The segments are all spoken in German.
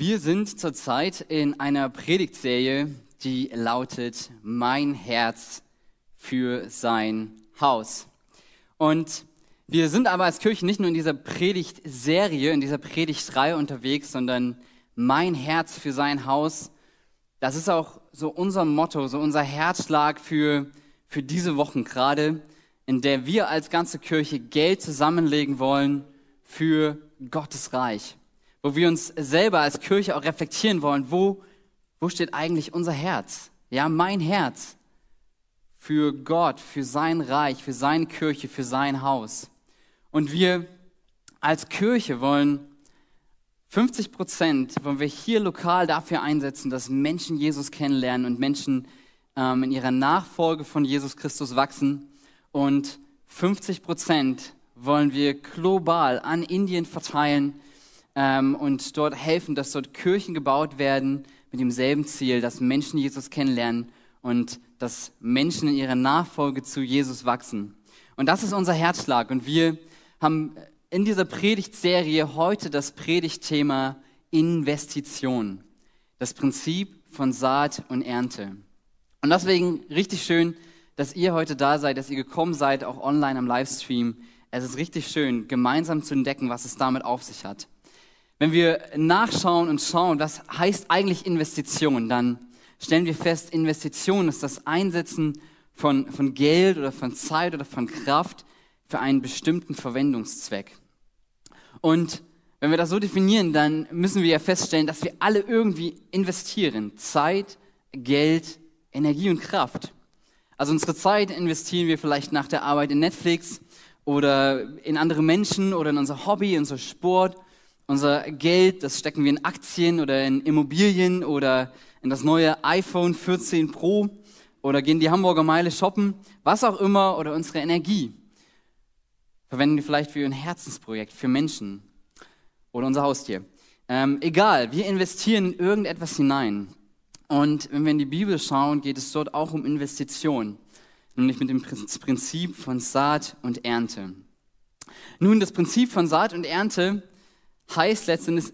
Wir sind zurzeit in einer Predigtserie, die lautet Mein Herz für sein Haus. Und wir sind aber als Kirche nicht nur in dieser Predigtserie, in dieser Predigtreihe unterwegs, sondern Mein Herz für sein Haus. Das ist auch so unser Motto, so unser Herzschlag für, für diese Wochen gerade, in der wir als ganze Kirche Geld zusammenlegen wollen für Gottes Reich wo wir uns selber als Kirche auch reflektieren wollen, wo, wo steht eigentlich unser Herz? Ja, mein Herz für Gott, für sein Reich, für seine Kirche, für sein Haus. Und wir als Kirche wollen 50 Prozent, wollen wir hier lokal dafür einsetzen, dass Menschen Jesus kennenlernen und Menschen ähm, in ihrer Nachfolge von Jesus Christus wachsen. Und 50 Prozent wollen wir global an Indien verteilen, ähm, und dort helfen, dass dort Kirchen gebaut werden mit demselben Ziel, dass Menschen Jesus kennenlernen und dass Menschen in ihrer Nachfolge zu Jesus wachsen. Und das ist unser Herzschlag. Und wir haben in dieser Predigtserie heute das Predigtthema Investition. Das Prinzip von Saat und Ernte. Und deswegen richtig schön, dass ihr heute da seid, dass ihr gekommen seid, auch online am Livestream. Es ist richtig schön, gemeinsam zu entdecken, was es damit auf sich hat. Wenn wir nachschauen und schauen, was heißt eigentlich Investition, dann stellen wir fest, Investition ist das Einsetzen von, von Geld oder von Zeit oder von Kraft für einen bestimmten Verwendungszweck. Und wenn wir das so definieren, dann müssen wir ja feststellen, dass wir alle irgendwie investieren. Zeit, Geld, Energie und Kraft. Also unsere Zeit investieren wir vielleicht nach der Arbeit in Netflix oder in andere Menschen oder in unser Hobby, in unser Sport unser Geld, das stecken wir in Aktien oder in Immobilien oder in das neue iPhone 14 Pro oder gehen die Hamburger Meile shoppen, was auch immer, oder unsere Energie verwenden wir vielleicht für ein Herzensprojekt, für Menschen oder unser Haustier. Ähm, egal, wir investieren in irgendetwas hinein. Und wenn wir in die Bibel schauen, geht es dort auch um Investition, nämlich mit dem Prinzip von Saat und Ernte. Nun, das Prinzip von Saat und Ernte heißt letztendlich,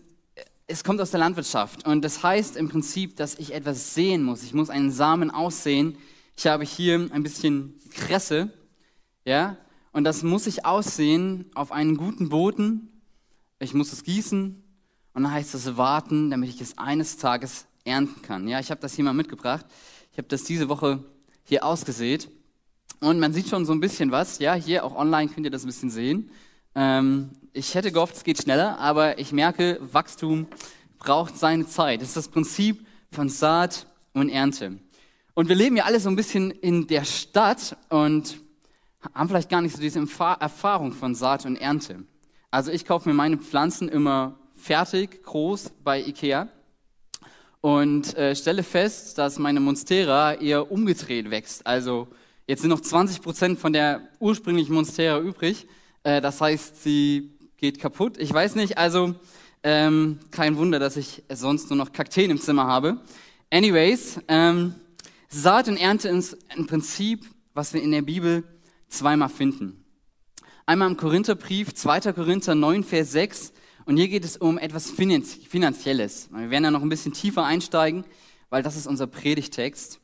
es kommt aus der Landwirtschaft. Und das heißt im Prinzip, dass ich etwas sehen muss. Ich muss einen Samen aussehen. Ich habe hier ein bisschen Kresse, ja, und das muss ich aussehen auf einen guten Boden. Ich muss es gießen und dann heißt es warten, damit ich es eines Tages ernten kann. Ja, ich habe das hier mal mitgebracht. Ich habe das diese Woche hier ausgesät und man sieht schon so ein bisschen was. Ja, hier auch online könnt ihr das ein bisschen sehen. Ähm, ich hätte gehofft, es geht schneller, aber ich merke, Wachstum braucht seine Zeit. Das ist das Prinzip von Saat und Ernte. Und wir leben ja alle so ein bisschen in der Stadt und haben vielleicht gar nicht so diese Erfahrung von Saat und Ernte. Also ich kaufe mir meine Pflanzen immer fertig, groß bei Ikea und äh, stelle fest, dass meine Monstera eher umgedreht wächst. Also jetzt sind noch 20 Prozent von der ursprünglichen Monstera übrig. Äh, das heißt, sie geht kaputt. Ich weiß nicht, also ähm, kein Wunder, dass ich sonst nur noch Kakteen im Zimmer habe. Anyways, ähm, Saat und Ernte ist ein Prinzip, was wir in der Bibel zweimal finden. Einmal im Korintherbrief, 2. Korinther 9, Vers 6. Und hier geht es um etwas Finanzielles. Wir werden da noch ein bisschen tiefer einsteigen, weil das ist unser Predigtext.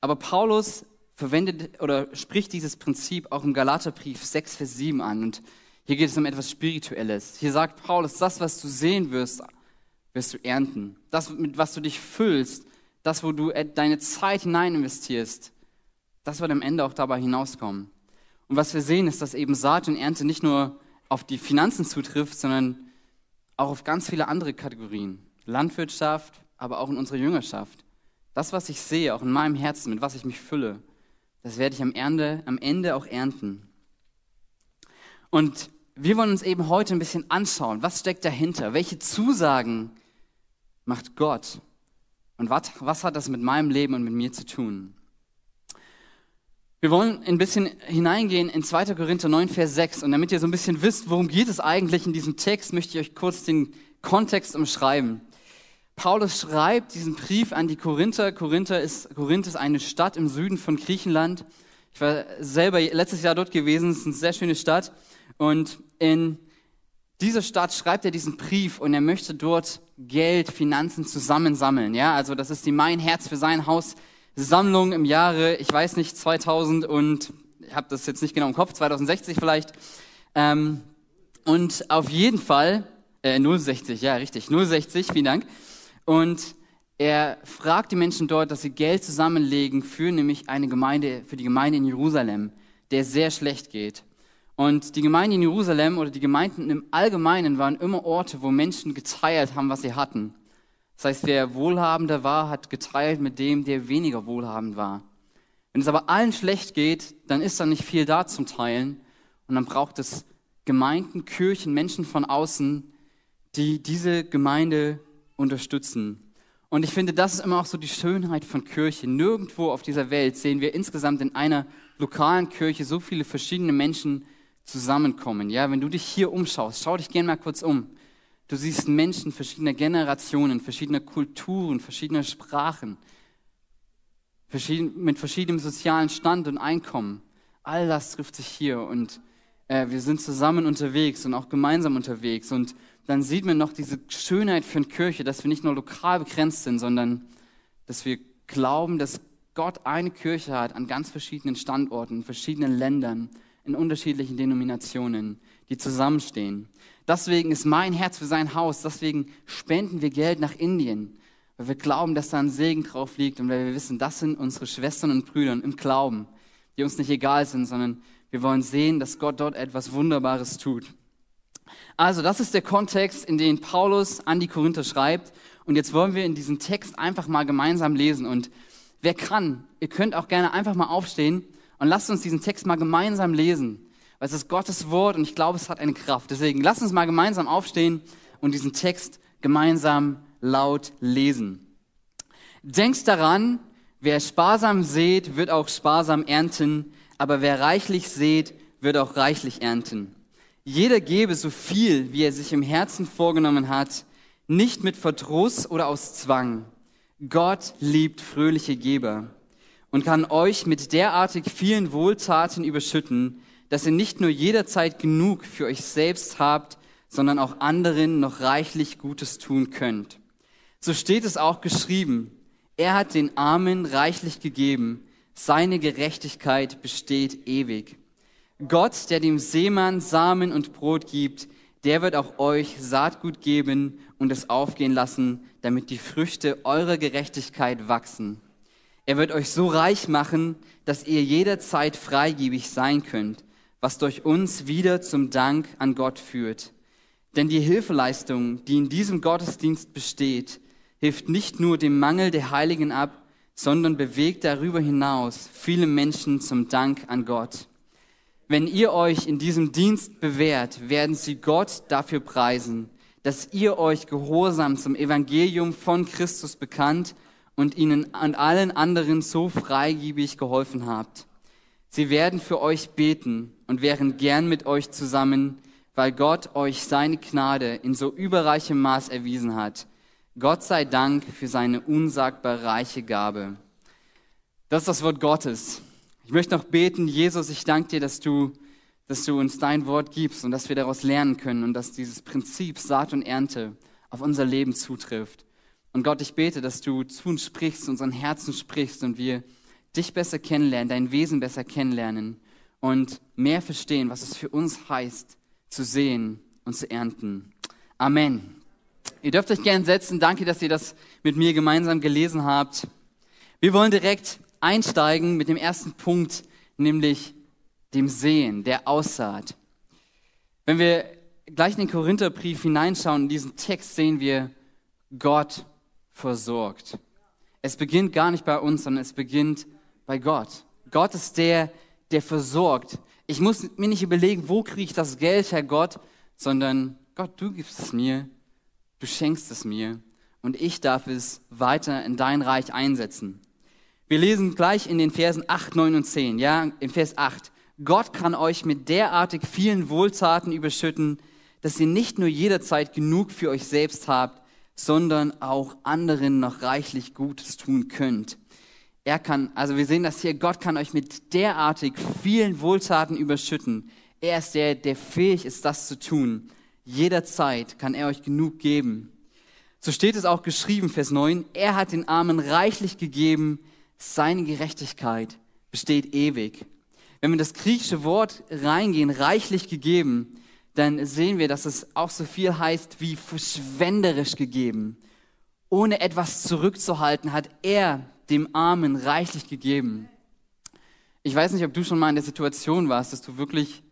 Aber Paulus verwendet oder spricht dieses Prinzip auch im Galaterbrief 6, Vers 7 an. Und hier geht es um etwas Spirituelles. Hier sagt Paulus, das, was du sehen wirst, wirst du ernten. Das, mit was du dich füllst, das, wo du deine Zeit hinein investierst, das wird am Ende auch dabei hinauskommen. Und was wir sehen, ist, dass eben Saat und Ernte nicht nur auf die Finanzen zutrifft, sondern auch auf ganz viele andere Kategorien. Landwirtschaft, aber auch in unserer Jüngerschaft. Das, was ich sehe, auch in meinem Herzen, mit was ich mich fülle, das werde ich am Ende, am Ende auch ernten. Und wir wollen uns eben heute ein bisschen anschauen, was steckt dahinter? Welche Zusagen macht Gott? Und was, was hat das mit meinem Leben und mit mir zu tun? Wir wollen ein bisschen hineingehen in 2. Korinther 9, Vers 6. Und damit ihr so ein bisschen wisst, worum geht es eigentlich in diesem Text, möchte ich euch kurz den Kontext umschreiben. Paulus schreibt diesen Brief an die Korinther. Korinther ist, Korinth ist eine Stadt im Süden von Griechenland. Ich war selber letztes Jahr dort gewesen. Es ist eine sehr schöne Stadt. Und in dieser Stadt schreibt er diesen Brief und er möchte dort Geld, Finanzen zusammensammeln. Ja, also das ist die Mein Herz für sein Haus Sammlung im Jahre, ich weiß nicht, 2000 und ich habe das jetzt nicht genau im Kopf, 2060 vielleicht. Ähm, und auf jeden Fall, äh, 060, ja richtig, 060, vielen Dank. Und er fragt die Menschen dort, dass sie Geld zusammenlegen für nämlich eine Gemeinde, für die Gemeinde in Jerusalem, der sehr schlecht geht. Und die Gemeinde in Jerusalem oder die Gemeinden im Allgemeinen waren immer Orte, wo Menschen geteilt haben, was sie hatten. Das heißt, wer wohlhabender war, hat geteilt mit dem, der weniger wohlhabend war. Wenn es aber allen schlecht geht, dann ist da nicht viel da zum Teilen. Und dann braucht es Gemeinden, Kirchen, Menschen von außen, die diese Gemeinde unterstützen. Und ich finde, das ist immer auch so die Schönheit von Kirche. Nirgendwo auf dieser Welt sehen wir insgesamt in einer lokalen Kirche so viele verschiedene Menschen zusammenkommen. Ja, wenn du dich hier umschaust, schau dich gerne mal kurz um. Du siehst Menschen verschiedener Generationen, verschiedener Kulturen, verschiedener Sprachen, verschieden, mit verschiedenem sozialen Stand und Einkommen. All das trifft sich hier und äh, wir sind zusammen unterwegs und auch gemeinsam unterwegs. Und dann sieht man noch diese Schönheit von Kirche, dass wir nicht nur lokal begrenzt sind, sondern dass wir glauben, dass Gott eine Kirche hat an ganz verschiedenen Standorten, in verschiedenen Ländern in unterschiedlichen Denominationen, die zusammenstehen. Deswegen ist mein Herz für sein Haus, deswegen spenden wir Geld nach Indien, weil wir glauben, dass da ein Segen drauf liegt und weil wir wissen, das sind unsere Schwestern und Brüder im Glauben, die uns nicht egal sind, sondern wir wollen sehen, dass Gott dort etwas Wunderbares tut. Also, das ist der Kontext, in den Paulus an die Korinther schreibt. Und jetzt wollen wir in diesem Text einfach mal gemeinsam lesen. Und wer kann, ihr könnt auch gerne einfach mal aufstehen und lasst uns diesen Text mal gemeinsam lesen, weil es ist Gottes Wort und ich glaube, es hat eine Kraft. Deswegen lasst uns mal gemeinsam aufstehen und diesen Text gemeinsam laut lesen. Denkt daran, wer sparsam sät, wird auch sparsam ernten, aber wer reichlich sät, wird auch reichlich ernten. Jeder gebe so viel, wie er sich im Herzen vorgenommen hat, nicht mit Verdruss oder aus Zwang. Gott liebt fröhliche Geber und kann euch mit derartig vielen Wohltaten überschütten, dass ihr nicht nur jederzeit genug für euch selbst habt, sondern auch anderen noch reichlich Gutes tun könnt. So steht es auch geschrieben, er hat den Armen reichlich gegeben, seine Gerechtigkeit besteht ewig. Gott, der dem Seemann Samen und Brot gibt, der wird auch euch Saatgut geben und es aufgehen lassen, damit die Früchte eurer Gerechtigkeit wachsen. Er wird euch so reich machen, dass ihr jederzeit freigebig sein könnt, was durch uns wieder zum Dank an Gott führt. Denn die Hilfeleistung, die in diesem Gottesdienst besteht, hilft nicht nur dem Mangel der Heiligen ab, sondern bewegt darüber hinaus viele Menschen zum Dank an Gott. Wenn ihr euch in diesem Dienst bewährt, werden sie Gott dafür preisen, dass ihr euch gehorsam zum Evangelium von Christus bekannt und ihnen und allen anderen so freigebig geholfen habt. Sie werden für euch beten und wären gern mit euch zusammen, weil Gott euch seine Gnade in so überreichem Maß erwiesen hat. Gott sei Dank für seine unsagbar reiche Gabe. Das ist das Wort Gottes. Ich möchte noch beten, Jesus, ich danke dir, dass du, dass du uns dein Wort gibst und dass wir daraus lernen können und dass dieses Prinzip Saat und Ernte auf unser Leben zutrifft. Und Gott, ich bete, dass du zu uns sprichst, unseren Herzen sprichst und wir dich besser kennenlernen, dein Wesen besser kennenlernen und mehr verstehen, was es für uns heißt, zu sehen und zu ernten. Amen. Ihr dürft euch gern setzen. Danke, dass ihr das mit mir gemeinsam gelesen habt. Wir wollen direkt einsteigen mit dem ersten Punkt, nämlich dem Sehen, der Aussaat. Wenn wir gleich in den Korintherbrief hineinschauen, in diesen Text sehen wir Gott versorgt. Es beginnt gar nicht bei uns, sondern es beginnt bei Gott. Gott ist der, der versorgt. Ich muss mir nicht überlegen, wo kriege ich das Geld, Herr Gott, sondern Gott, du gibst es mir, du schenkst es mir und ich darf es weiter in dein Reich einsetzen. Wir lesen gleich in den Versen 8, 9 und 10, ja, im Vers 8. Gott kann euch mit derartig vielen Wohltaten überschütten, dass ihr nicht nur jederzeit genug für euch selbst habt, sondern auch anderen noch reichlich Gutes tun könnt. Er kann, also wir sehen das hier, Gott kann euch mit derartig vielen Wohltaten überschütten. Er ist der, der fähig ist, das zu tun. Jederzeit kann er euch genug geben. So steht es auch geschrieben, Vers 9. Er hat den Armen reichlich gegeben. Seine Gerechtigkeit besteht ewig. Wenn wir das griechische Wort reingehen, reichlich gegeben, dann sehen wir, dass es auch so viel heißt wie verschwenderisch gegeben. Ohne etwas zurückzuhalten, hat er dem Armen reichlich gegeben. Ich weiß nicht, ob du schon mal in der Situation warst, dass du wirklich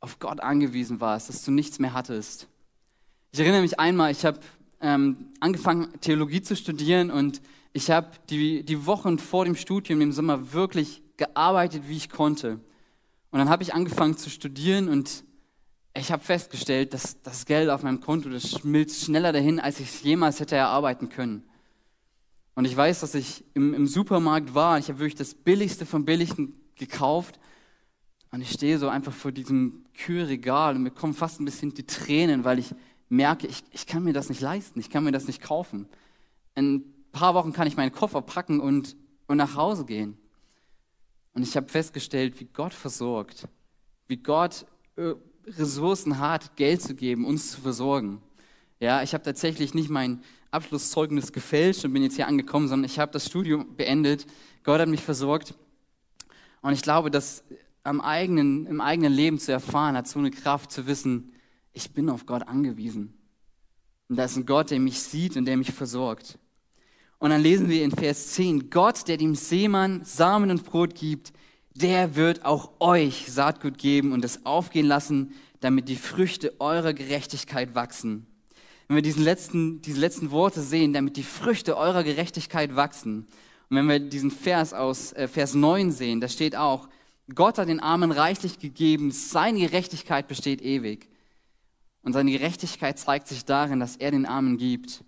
auf Gott angewiesen warst, dass du nichts mehr hattest. Ich erinnere mich einmal, ich habe ähm, angefangen, Theologie zu studieren und ich habe die, die Wochen vor dem Studium im Sommer wirklich gearbeitet, wie ich konnte. Und dann habe ich angefangen zu studieren und ich habe festgestellt, dass das Geld auf meinem Konto, das schmilzt schneller dahin, als ich es jemals hätte erarbeiten können. Und ich weiß, dass ich im, im Supermarkt war ich habe wirklich das Billigste vom Billigsten gekauft. Und ich stehe so einfach vor diesem Kühlregal und mir kommen fast ein bisschen die Tränen, weil ich merke, ich, ich kann mir das nicht leisten, ich kann mir das nicht kaufen. In ein paar Wochen kann ich meinen Koffer packen und, und nach Hause gehen. Und ich habe festgestellt, wie Gott versorgt, wie Gott äh, Ressourcen hat, Geld zu geben, uns zu versorgen. Ja, ich habe tatsächlich nicht mein Abschlusszeugnis gefälscht und bin jetzt hier angekommen, sondern ich habe das Studium beendet. Gott hat mich versorgt. Und ich glaube, dass am eigenen, im eigenen Leben zu erfahren, hat so eine Kraft zu wissen, ich bin auf Gott angewiesen. Und da ist ein Gott, der mich sieht und der mich versorgt. Und dann lesen wir in Vers 10, Gott, der dem Seemann Samen und Brot gibt, der wird auch euch Saatgut geben und es aufgehen lassen, damit die Früchte eurer Gerechtigkeit wachsen. Wenn wir diesen letzten, diese letzten Worte sehen, damit die Früchte eurer Gerechtigkeit wachsen. Und wenn wir diesen Vers aus äh, Vers 9 sehen, da steht auch, Gott hat den Armen reichlich gegeben, seine Gerechtigkeit besteht ewig. Und seine Gerechtigkeit zeigt sich darin, dass er den Armen gibt.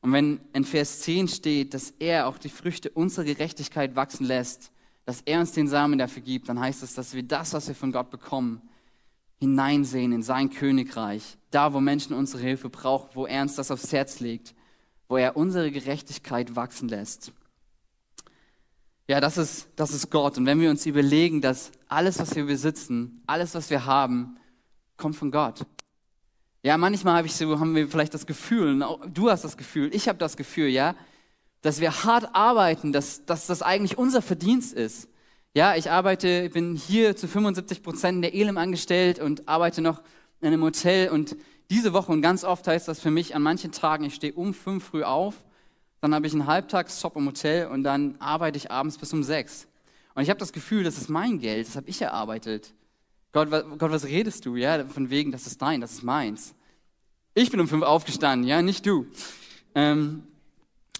Und wenn in Vers 10 steht, dass er auch die Früchte unserer Gerechtigkeit wachsen lässt, dass er uns den Samen dafür gibt, dann heißt es, dass wir das, was wir von Gott bekommen, hineinsehen in sein Königreich, da wo Menschen unsere Hilfe brauchen, wo er uns das aufs Herz legt, wo er unsere Gerechtigkeit wachsen lässt. Ja, das ist, das ist Gott. Und wenn wir uns überlegen, dass alles, was wir besitzen, alles, was wir haben, kommt von Gott. Ja, manchmal habe ich so, haben wir vielleicht das Gefühl, du hast das Gefühl, ich habe das Gefühl, ja, dass wir hart arbeiten, dass, dass das eigentlich unser Verdienst ist. Ja, ich arbeite, bin hier zu 75 Prozent in der Elim angestellt und arbeite noch in einem Hotel und diese Woche und ganz oft heißt das für mich an manchen Tagen, ich stehe um fünf früh auf, dann habe ich einen Halbtagsjob im Hotel und dann arbeite ich abends bis um sechs. Und ich habe das Gefühl, das ist mein Geld, das habe ich erarbeitet. Gott, Gott, was redest du? Ja, von wegen, das ist dein, das ist meins. Ich bin um fünf aufgestanden, ja, nicht du. Ähm,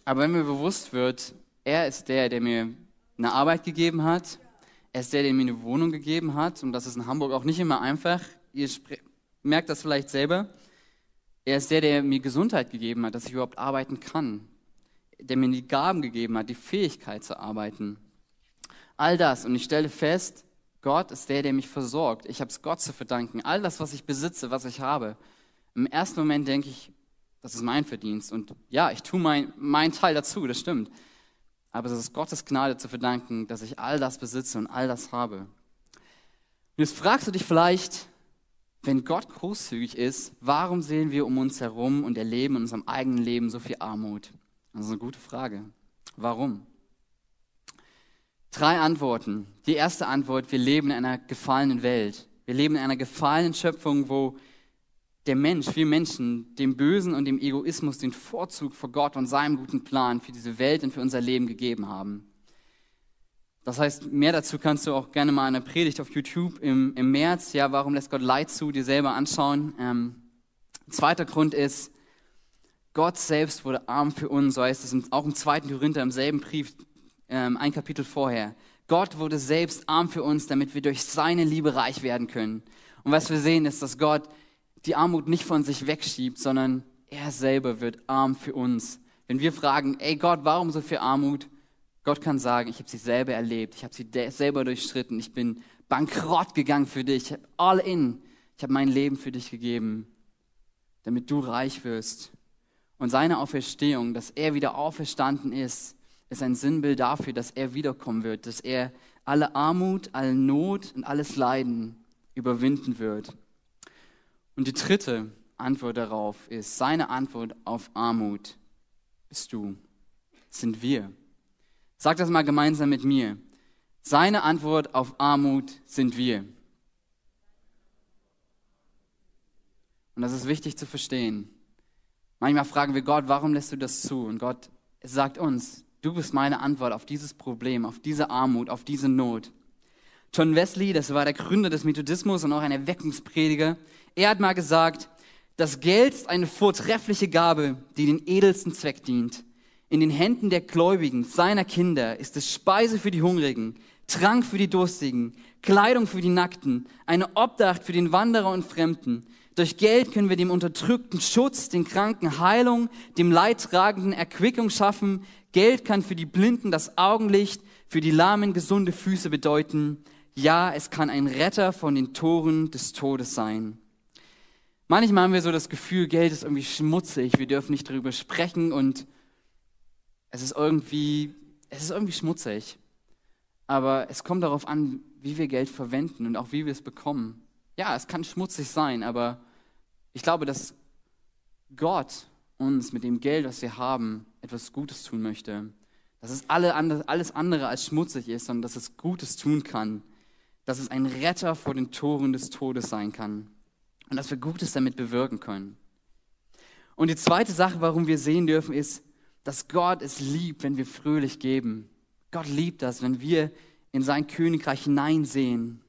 aber wenn mir bewusst wird, er ist der, der mir eine Arbeit gegeben hat, er ist der, der mir eine Wohnung gegeben hat, und das ist in Hamburg auch nicht immer einfach. Ihr merkt das vielleicht selber. Er ist der, der mir Gesundheit gegeben hat, dass ich überhaupt arbeiten kann. Der mir die Gaben gegeben hat, die Fähigkeit zu arbeiten. All das. Und ich stelle fest, Gott ist der, der mich versorgt. Ich habe es Gott zu verdanken. All das, was ich besitze, was ich habe. Im ersten Moment denke ich, das ist mein Verdienst. Und ja, ich tue meinen mein Teil dazu, das stimmt. Aber es ist Gottes Gnade zu verdanken, dass ich all das besitze und all das habe. Und jetzt fragst du dich vielleicht, wenn Gott großzügig ist, warum sehen wir um uns herum und erleben in unserem eigenen Leben so viel Armut? Das ist eine gute Frage. Warum? Drei Antworten. Die erste Antwort, wir leben in einer gefallenen Welt. Wir leben in einer gefallenen Schöpfung, wo der Mensch, wir Menschen, dem Bösen und dem Egoismus den Vorzug vor Gott und seinem guten Plan für diese Welt und für unser Leben gegeben haben. Das heißt, mehr dazu kannst du auch gerne mal eine Predigt auf YouTube im, im März, ja, warum lässt Gott Leid zu, dir selber anschauen. Ähm, zweiter Grund ist, Gott selbst wurde arm für uns, so heißt es auch im zweiten Korinther, im selben Brief, ähm, ein Kapitel vorher. Gott wurde selbst arm für uns, damit wir durch seine Liebe reich werden können. Und was wir sehen, ist, dass Gott die Armut nicht von sich wegschiebt, sondern er selber wird arm für uns. Wenn wir fragen, ey Gott, warum so viel Armut? Gott kann sagen, ich habe sie selber erlebt, ich habe sie selber durchstritten, ich bin bankrott gegangen für dich, all in, ich habe mein Leben für dich gegeben, damit du reich wirst. Und seine Auferstehung, dass er wieder auferstanden ist, ist ein Sinnbild dafür, dass er wiederkommen wird, dass er alle Armut, alle Not und alles Leiden überwinden wird. Und die dritte Antwort darauf ist, seine Antwort auf Armut bist du, sind wir. Sag das mal gemeinsam mit mir. Seine Antwort auf Armut sind wir. Und das ist wichtig zu verstehen. Manchmal fragen wir Gott, warum lässt du das zu? Und Gott sagt uns, du bist meine Antwort auf dieses Problem, auf diese Armut, auf diese Not. John Wesley, das war der Gründer des Methodismus und auch ein Erweckungsprediger, er hat mal gesagt, das Geld ist eine vortreffliche Gabe, die den edelsten Zweck dient. In den Händen der Gläubigen, seiner Kinder, ist es Speise für die Hungrigen, Trank für die Durstigen, Kleidung für die Nackten, eine Obdacht für den Wanderer und Fremden, durch Geld können wir dem Unterdrückten Schutz, den Kranken Heilung, dem Leidtragenden Erquickung schaffen. Geld kann für die Blinden das Augenlicht, für die Lahmen gesunde Füße bedeuten. Ja, es kann ein Retter von den Toren des Todes sein. Manchmal haben wir so das Gefühl, Geld ist irgendwie schmutzig, wir dürfen nicht darüber sprechen und es ist irgendwie, es ist irgendwie schmutzig. Aber es kommt darauf an, wie wir Geld verwenden und auch wie wir es bekommen ja, es kann schmutzig sein, aber ich glaube, dass Gott uns mit dem Geld, was wir haben, etwas Gutes tun möchte. Dass es alle andere, alles andere als schmutzig ist, sondern dass es Gutes tun kann. Dass es ein Retter vor den Toren des Todes sein kann. Und dass wir Gutes damit bewirken können. Und die zweite Sache, warum wir sehen dürfen, ist, dass Gott es liebt, wenn wir fröhlich geben. Gott liebt das, wenn wir in sein Königreich hineinsehen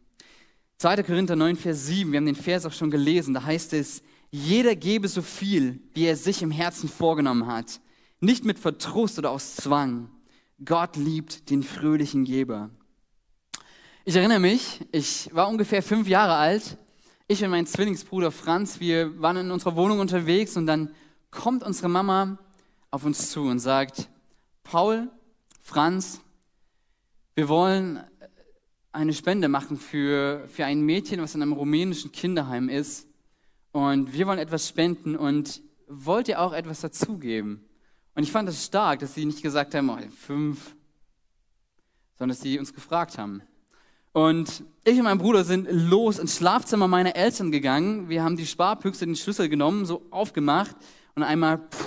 2. Korinther 9, Vers 7, wir haben den Vers auch schon gelesen, da heißt es, jeder gebe so viel, wie er sich im Herzen vorgenommen hat, nicht mit Verdruss oder aus Zwang. Gott liebt den fröhlichen Geber. Ich erinnere mich, ich war ungefähr fünf Jahre alt. Ich und mein Zwillingsbruder Franz, wir waren in unserer Wohnung unterwegs und dann kommt unsere Mama auf uns zu und sagt, Paul, Franz, wir wollen eine Spende machen für, für ein Mädchen, was in einem rumänischen Kinderheim ist. Und wir wollen etwas spenden und wollt ihr auch etwas dazugeben? Und ich fand das stark, dass sie nicht gesagt haben, oh, fünf, sondern dass sie uns gefragt haben. Und ich und mein Bruder sind los ins Schlafzimmer meiner Eltern gegangen. Wir haben die Sparpüchse, den Schlüssel genommen, so aufgemacht und einmal puh,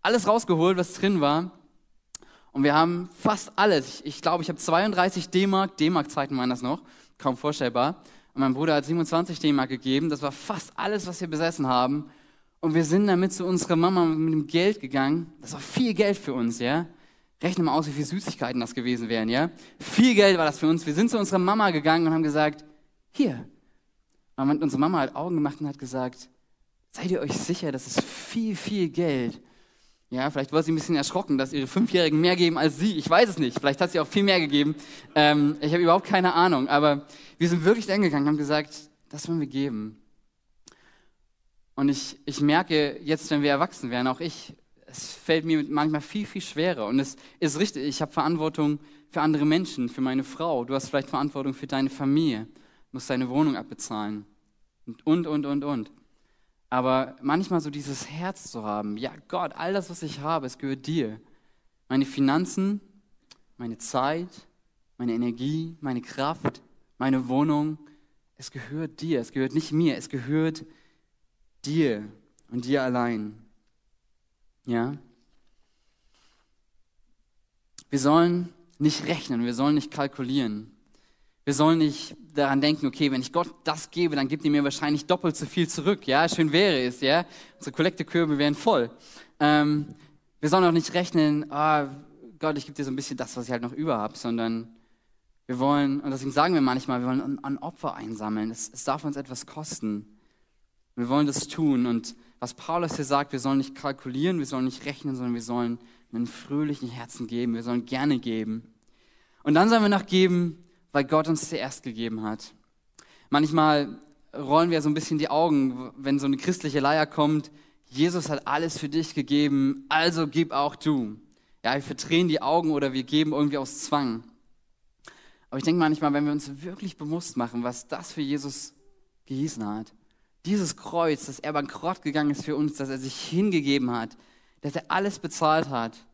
alles rausgeholt, was drin war. Und wir haben fast alles. Ich glaube, ich habe 32 D-Mark, D-Mark-Zeiten waren das noch, kaum vorstellbar. Und mein Bruder hat 27 D-Mark gegeben. Das war fast alles, was wir besessen haben. Und wir sind damit zu unserer Mama mit dem Geld gegangen. Das war viel Geld für uns, ja. Rechne mal aus, wie viel Süßigkeiten das gewesen wären, ja. Viel Geld war das für uns. Wir sind zu unserer Mama gegangen und haben gesagt, hier. Und unsere Mama hat Augen gemacht und hat gesagt, seid ihr euch sicher, das ist viel, viel Geld. Ja, vielleicht war sie ein bisschen erschrocken, dass ihre Fünfjährigen mehr geben als sie. Ich weiß es nicht. Vielleicht hat sie auch viel mehr gegeben. Ähm, ich habe überhaupt keine Ahnung. Aber wir sind wirklich hingegangen und haben gesagt, das wollen wir geben. Und ich, ich merke jetzt, wenn wir erwachsen werden, auch ich, es fällt mir manchmal viel, viel schwerer. Und es ist richtig, ich habe Verantwortung für andere Menschen, für meine Frau. Du hast vielleicht Verantwortung für deine Familie, musst deine Wohnung abbezahlen. Und, und, und, und. Aber manchmal so dieses Herz zu haben, ja Gott, all das, was ich habe, es gehört dir. Meine Finanzen, meine Zeit, meine Energie, meine Kraft, meine Wohnung, es gehört dir, es gehört nicht mir, es gehört dir und dir allein. Ja? Wir sollen nicht rechnen, wir sollen nicht kalkulieren. Wir sollen nicht daran denken, okay, wenn ich Gott das gebe, dann gibt er mir wahrscheinlich doppelt so viel zurück. Ja, schön wäre es, ja. Unsere Kollektekörbe wären voll. Ähm, wir sollen auch nicht rechnen, ah, Gott, ich gebe dir so ein bisschen das, was ich halt noch über habe, sondern wir wollen, und deswegen sagen wir manchmal, wir wollen an, Opfer einsammeln. Es, es darf uns etwas kosten. Wir wollen das tun. Und was Paulus hier sagt, wir sollen nicht kalkulieren, wir sollen nicht rechnen, sondern wir sollen einen fröhlichen Herzen geben. Wir sollen gerne geben. Und dann sollen wir noch geben, weil Gott uns zuerst gegeben hat. Manchmal rollen wir so ein bisschen die Augen, wenn so eine christliche Leier kommt. Jesus hat alles für dich gegeben, also gib auch du. Ja, wir verdrehen die Augen oder wir geben irgendwie aus Zwang. Aber ich denke manchmal, wenn wir uns wirklich bewusst machen, was das für Jesus gehießen hat, dieses Kreuz, dass er bankrott gegangen ist für uns, dass er sich hingegeben hat, dass er alles bezahlt hat,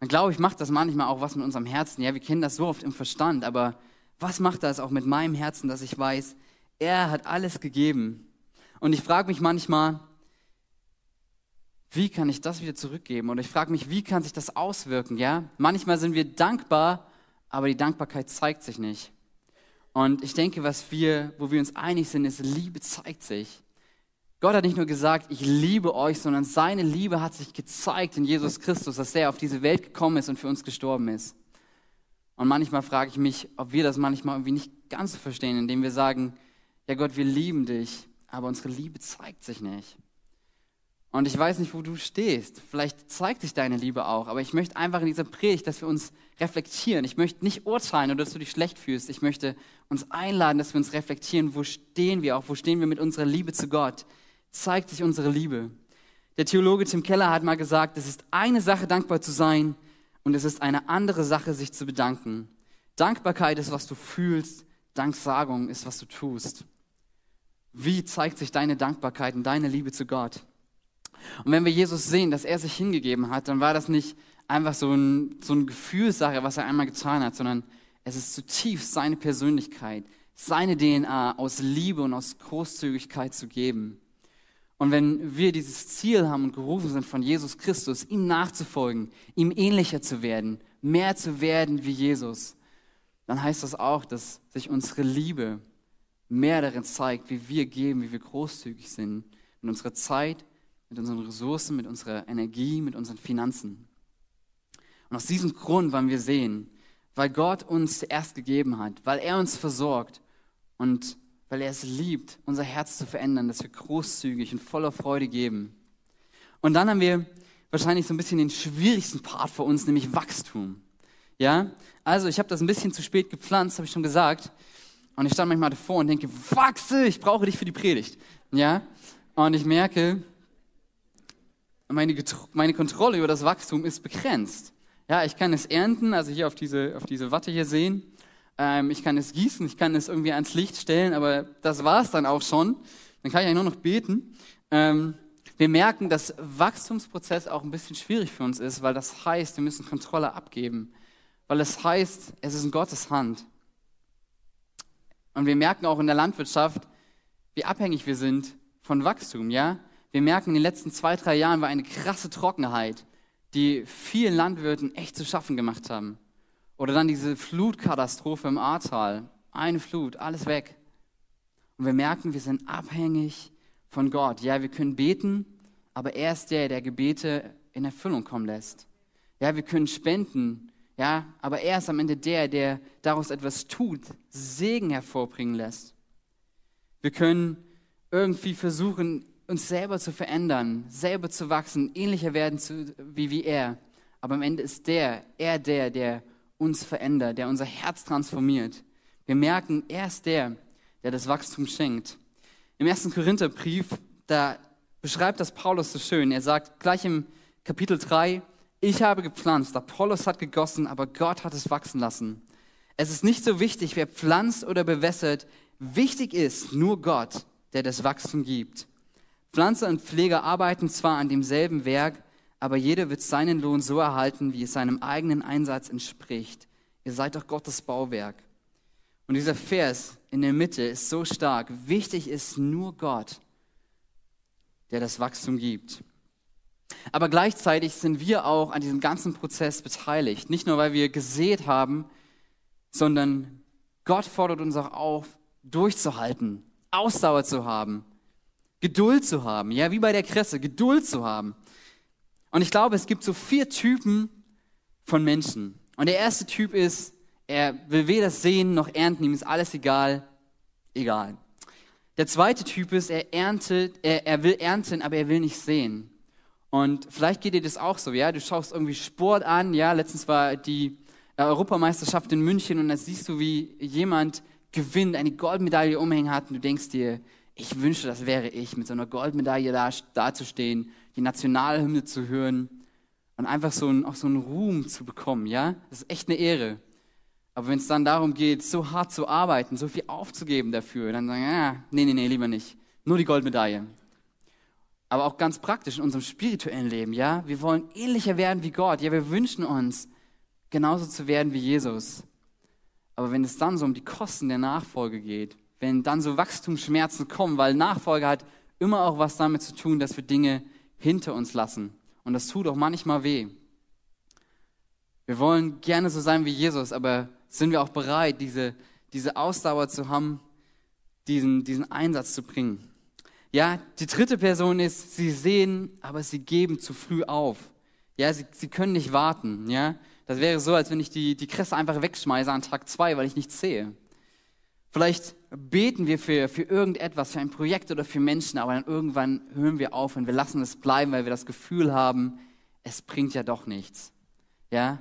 dann glaube ich, macht das manchmal auch was mit unserem Herzen. Ja, wir kennen das so oft im Verstand, aber was macht das auch mit meinem Herzen, dass ich weiß, er hat alles gegeben. Und ich frage mich manchmal, wie kann ich das wieder zurückgeben? Oder ich frage mich, wie kann sich das auswirken? Ja, manchmal sind wir dankbar, aber die Dankbarkeit zeigt sich nicht. Und ich denke, was wir, wo wir uns einig sind, ist, Liebe zeigt sich. Gott hat nicht nur gesagt, ich liebe euch, sondern seine Liebe hat sich gezeigt in Jesus Christus, dass er auf diese Welt gekommen ist und für uns gestorben ist. Und manchmal frage ich mich, ob wir das manchmal irgendwie nicht ganz verstehen, indem wir sagen, ja Gott, wir lieben dich, aber unsere Liebe zeigt sich nicht. Und ich weiß nicht, wo du stehst. Vielleicht zeigt sich deine Liebe auch. Aber ich möchte einfach in dieser Predigt, dass wir uns reflektieren. Ich möchte nicht urteilen oder dass du dich schlecht fühlst. Ich möchte uns einladen, dass wir uns reflektieren. Wo stehen wir auch? Wo stehen wir mit unserer Liebe zu Gott? Zeigt sich unsere Liebe? Der Theologe Tim Keller hat mal gesagt, es ist eine Sache, dankbar zu sein und es ist eine andere Sache, sich zu bedanken. Dankbarkeit ist, was du fühlst. Danksagung ist, was du tust. Wie zeigt sich deine Dankbarkeit und deine Liebe zu Gott? Und wenn wir Jesus sehen, dass er sich hingegeben hat, dann war das nicht einfach so ein, so ein Gefühlssache, was er einmal getan hat, sondern es ist zutiefst seine Persönlichkeit, seine DNA aus Liebe und aus Großzügigkeit zu geben. Und wenn wir dieses Ziel haben und gerufen sind von Jesus Christus, ihm nachzufolgen, ihm ähnlicher zu werden, mehr zu werden wie Jesus, dann heißt das auch, dass sich unsere Liebe mehr darin zeigt, wie wir geben, wie wir großzügig sind in unserer Zeit, mit unseren Ressourcen, mit unserer Energie, mit unseren Finanzen. Und aus diesem Grund wollen wir sehen, weil Gott uns zuerst gegeben hat, weil er uns versorgt und weil er es liebt, unser Herz zu verändern, dass wir großzügig und voller Freude geben. Und dann haben wir wahrscheinlich so ein bisschen den schwierigsten Part für uns, nämlich Wachstum. Ja, also ich habe das ein bisschen zu spät gepflanzt, habe ich schon gesagt. Und ich stand manchmal davor und denke, wachse, ich brauche dich für die Predigt. Ja, und ich merke, meine, meine Kontrolle über das Wachstum ist begrenzt. Ja, ich kann es ernten, also hier auf diese, auf diese Watte hier sehen. Ähm, ich kann es gießen, ich kann es irgendwie ans Licht stellen, aber das war es dann auch schon. Dann kann ich eigentlich nur noch beten. Ähm, wir merken, dass Wachstumsprozess auch ein bisschen schwierig für uns ist, weil das heißt, wir müssen Kontrolle abgeben. Weil es heißt, es ist in Gottes Hand. Und wir merken auch in der Landwirtschaft, wie abhängig wir sind von Wachstum, ja? Wir merken, in den letzten zwei, drei Jahren war eine krasse Trockenheit, die vielen Landwirten echt zu schaffen gemacht haben. Oder dann diese Flutkatastrophe im Ahrtal. Eine Flut, alles weg. Und wir merken, wir sind abhängig von Gott. Ja, wir können beten, aber er ist der, der Gebete in Erfüllung kommen lässt. Ja, wir können spenden, ja, aber er ist am Ende der, der daraus etwas tut, Segen hervorbringen lässt. Wir können irgendwie versuchen, uns selber zu verändern, selber zu wachsen, ähnlicher werden zu, wie, wie er. Aber am Ende ist der, er der, der uns verändert, der unser Herz transformiert. Wir merken, er ist der, der das Wachstum schenkt. Im ersten Korintherbrief, da beschreibt das Paulus so schön. Er sagt gleich im Kapitel 3, ich habe gepflanzt, Apollos hat gegossen, aber Gott hat es wachsen lassen. Es ist nicht so wichtig, wer pflanzt oder bewässert. Wichtig ist nur Gott, der das Wachstum gibt. Pflanzer und Pfleger arbeiten zwar an demselben Werk, aber jeder wird seinen Lohn so erhalten, wie es seinem eigenen Einsatz entspricht. Ihr seid doch Gottes Bauwerk. Und dieser Vers in der Mitte ist so stark. Wichtig ist nur Gott, der das Wachstum gibt. Aber gleichzeitig sind wir auch an diesem ganzen Prozess beteiligt. Nicht nur, weil wir gesät haben, sondern Gott fordert uns auch auf, durchzuhalten, Ausdauer zu haben, Geduld zu haben, ja, wie bei der Kresse, Geduld zu haben. Und ich glaube, es gibt so vier Typen von Menschen. Und der erste Typ ist, er will weder sehen noch ernten, ihm ist alles egal, egal. Der zweite Typ ist, er erntet, er, er will ernten, aber er will nicht sehen. Und vielleicht geht dir das auch so, ja, du schaust irgendwie Sport an, ja, letztens war die äh, Europameisterschaft in München und da siehst du, wie jemand gewinnt, eine Goldmedaille umhängen hat und du denkst dir, ich wünschte, das wäre ich, mit so einer Goldmedaille da, dazustehen, die Nationalhymne zu hören und einfach so ein, auch so einen Ruhm zu bekommen, ja? Das ist echt eine Ehre. Aber wenn es dann darum geht, so hart zu arbeiten, so viel aufzugeben dafür, dann sagen, ja, nee, nee, nee, lieber nicht. Nur die Goldmedaille. Aber auch ganz praktisch in unserem spirituellen Leben, ja? Wir wollen ähnlicher werden wie Gott. Ja, wir wünschen uns, genauso zu werden wie Jesus. Aber wenn es dann so um die Kosten der Nachfolge geht, wenn dann so Wachstumsschmerzen kommen, weil Nachfolge hat immer auch was damit zu tun, dass wir Dinge hinter uns lassen. Und das tut auch manchmal weh. Wir wollen gerne so sein wie Jesus, aber sind wir auch bereit, diese, diese Ausdauer zu haben, diesen, diesen Einsatz zu bringen? Ja, die dritte Person ist, sie sehen, aber sie geben zu früh auf. Ja, sie, sie können nicht warten. Ja, das wäre so, als wenn ich die, die Kresse einfach wegschmeiße an Tag zwei, weil ich nichts sehe. Vielleicht beten wir für, für irgendetwas, für ein Projekt oder für Menschen, aber dann irgendwann hören wir auf und wir lassen es bleiben, weil wir das Gefühl haben, es bringt ja doch nichts. Ja?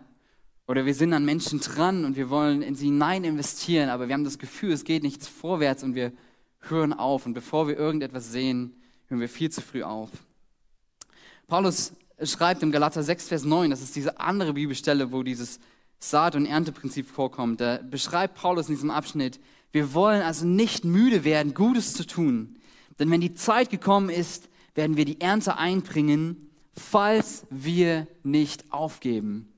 Oder wir sind an Menschen dran und wir wollen in sie hinein investieren, aber wir haben das Gefühl, es geht nichts vorwärts und wir hören auf. Und bevor wir irgendetwas sehen, hören wir viel zu früh auf. Paulus schreibt im Galater 6, Vers 9, das ist diese andere Bibelstelle, wo dieses Saat- und Ernteprinzip vorkommt. Da beschreibt Paulus in diesem Abschnitt, wir wollen also nicht müde werden, Gutes zu tun. Denn wenn die Zeit gekommen ist, werden wir die Ernte einbringen, falls wir nicht aufgeben.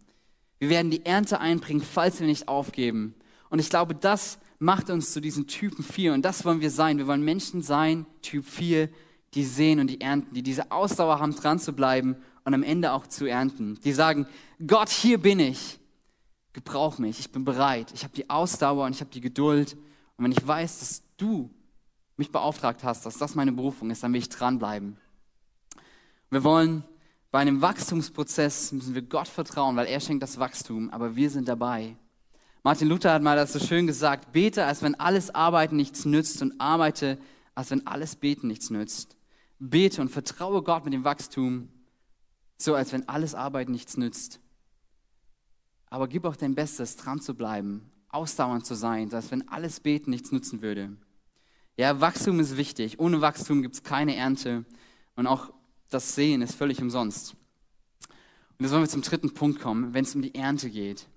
Wir werden die Ernte einbringen, falls wir nicht aufgeben. Und ich glaube, das macht uns zu diesen Typen 4. Und das wollen wir sein. Wir wollen Menschen sein, Typ 4, die sehen und die ernten, die diese Ausdauer haben, dran zu bleiben und am Ende auch zu ernten. Die sagen, Gott, hier bin ich. Gebrauch mich. Ich bin bereit. Ich habe die Ausdauer und ich habe die Geduld. Und wenn ich weiß, dass du mich beauftragt hast, dass das meine Berufung ist, dann will ich dranbleiben. Wir wollen bei einem Wachstumsprozess müssen wir Gott vertrauen, weil er schenkt das Wachstum, aber wir sind dabei. Martin Luther hat mal das so schön gesagt, bete, als wenn alles Arbeiten nichts nützt und arbeite, als wenn alles Beten nichts nützt. Bete und vertraue Gott mit dem Wachstum, so als wenn alles Arbeiten nichts nützt. Aber gib auch dein Bestes, dran zu bleiben, ausdauernd zu sein, dass wenn alles Beten nichts nutzen würde. Ja, Wachstum ist wichtig. Ohne Wachstum gibt es keine Ernte und auch das Sehen ist völlig umsonst. Und jetzt wollen wir zum dritten Punkt kommen, wenn es um die Ernte geht.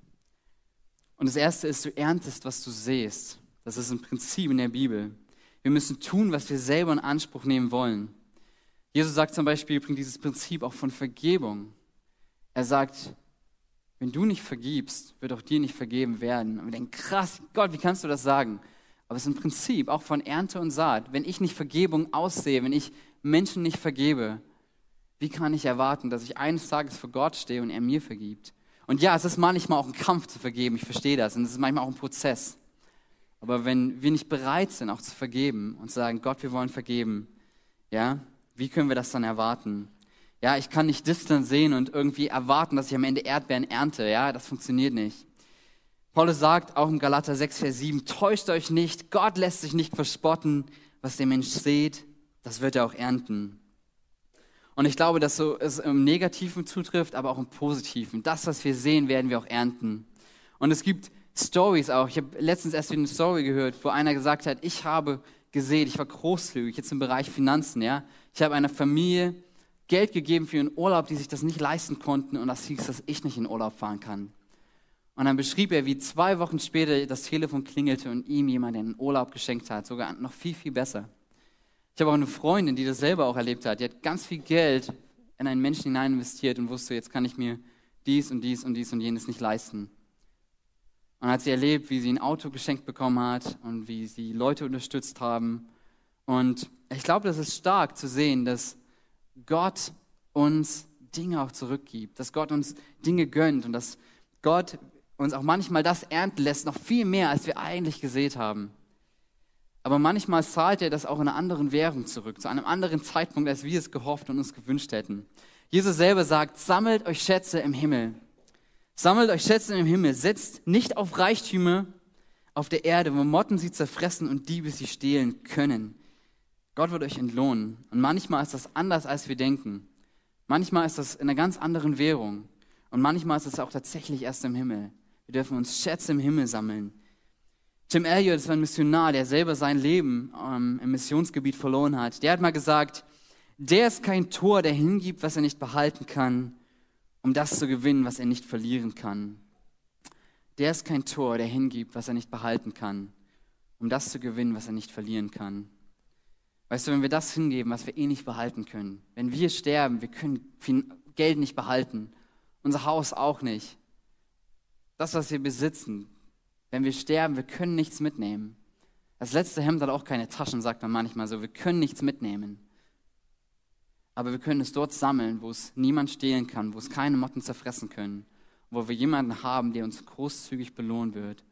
Und das erste ist, du erntest, was du siehst. Das ist ein Prinzip in der Bibel. Wir müssen tun, was wir selber in Anspruch nehmen wollen. Jesus sagt zum Beispiel, bringt dieses Prinzip auch von Vergebung. Er sagt, wenn du nicht vergibst, wird auch dir nicht vergeben werden. Und wir denken, krass, Gott, wie kannst du das sagen? Aber es ist ein Prinzip, auch von Ernte und Saat. Wenn ich nicht Vergebung aussehe, wenn ich Menschen nicht vergebe, wie kann ich erwarten, dass ich eines Tages vor Gott stehe und er mir vergibt? Und ja, es ist manchmal auch ein Kampf zu vergeben, ich verstehe das. Und es ist manchmal auch ein Prozess. Aber wenn wir nicht bereit sind, auch zu vergeben und zu sagen, Gott, wir wollen vergeben, ja, wie können wir das dann erwarten? Ja, ich kann nicht distant sehen und irgendwie erwarten, dass ich am Ende Erdbeeren ernte. Ja, das funktioniert nicht. Paulus sagt auch im Galater 6, Vers 7, täuscht euch nicht, Gott lässt sich nicht verspotten, was der Mensch sät, das wird er auch ernten. Und ich glaube, dass so es im Negativen zutrifft, aber auch im Positiven. Das, was wir sehen, werden wir auch ernten. Und es gibt Stories auch. Ich habe letztens erst eine Story gehört, wo einer gesagt hat, ich habe gesehen, ich war großzügig, jetzt im Bereich Finanzen, ja. Ich habe einer Familie Geld gegeben für einen Urlaub, die sich das nicht leisten konnten und das hieß, dass ich nicht in Urlaub fahren kann. Und dann beschrieb er, wie zwei Wochen später das Telefon klingelte und ihm jemand einen Urlaub geschenkt hat, sogar noch viel, viel besser. Ich habe auch eine Freundin, die das selber auch erlebt hat. Die hat ganz viel Geld in einen Menschen hinein investiert und wusste, jetzt kann ich mir dies und dies und dies und jenes nicht leisten. Und hat sie erlebt, wie sie ein Auto geschenkt bekommen hat und wie sie Leute unterstützt haben. Und ich glaube, das ist stark zu sehen, dass Gott uns Dinge auch zurückgibt, dass Gott uns Dinge gönnt und dass Gott uns auch manchmal das ernten lässt, noch viel mehr, als wir eigentlich gesät haben. Aber manchmal zahlt er das auch in einer anderen Währung zurück, zu einem anderen Zeitpunkt, als wir es gehofft und uns gewünscht hätten. Jesus selber sagt, sammelt euch Schätze im Himmel. Sammelt euch Schätze im Himmel. Setzt nicht auf Reichtümer auf der Erde, wo Motten sie zerfressen und Diebe sie stehlen können. Gott wird euch entlohnen. Und manchmal ist das anders, als wir denken. Manchmal ist das in einer ganz anderen Währung. Und manchmal ist es auch tatsächlich erst im Himmel. Wir dürfen uns Schätze im Himmel sammeln. Tim Elliott ist ein Missionar, der selber sein Leben ähm, im Missionsgebiet verloren hat. Der hat mal gesagt, der ist kein Tor, der hingibt, was er nicht behalten kann, um das zu gewinnen, was er nicht verlieren kann. Der ist kein Tor, der hingibt, was er nicht behalten kann, um das zu gewinnen, was er nicht verlieren kann. Weißt du, wenn wir das hingeben, was wir eh nicht behalten können, wenn wir sterben, wir können Geld nicht behalten, unser Haus auch nicht. Das, was wir besitzen, wenn wir sterben, wir können nichts mitnehmen. Das letzte Hemd hat auch keine Taschen, sagt man manchmal so. Wir können nichts mitnehmen. aber wir können es dort sammeln, wo es niemand stehlen kann, wo es keine Motten zerfressen können, wo wir jemanden haben, der uns großzügig belohnen wird.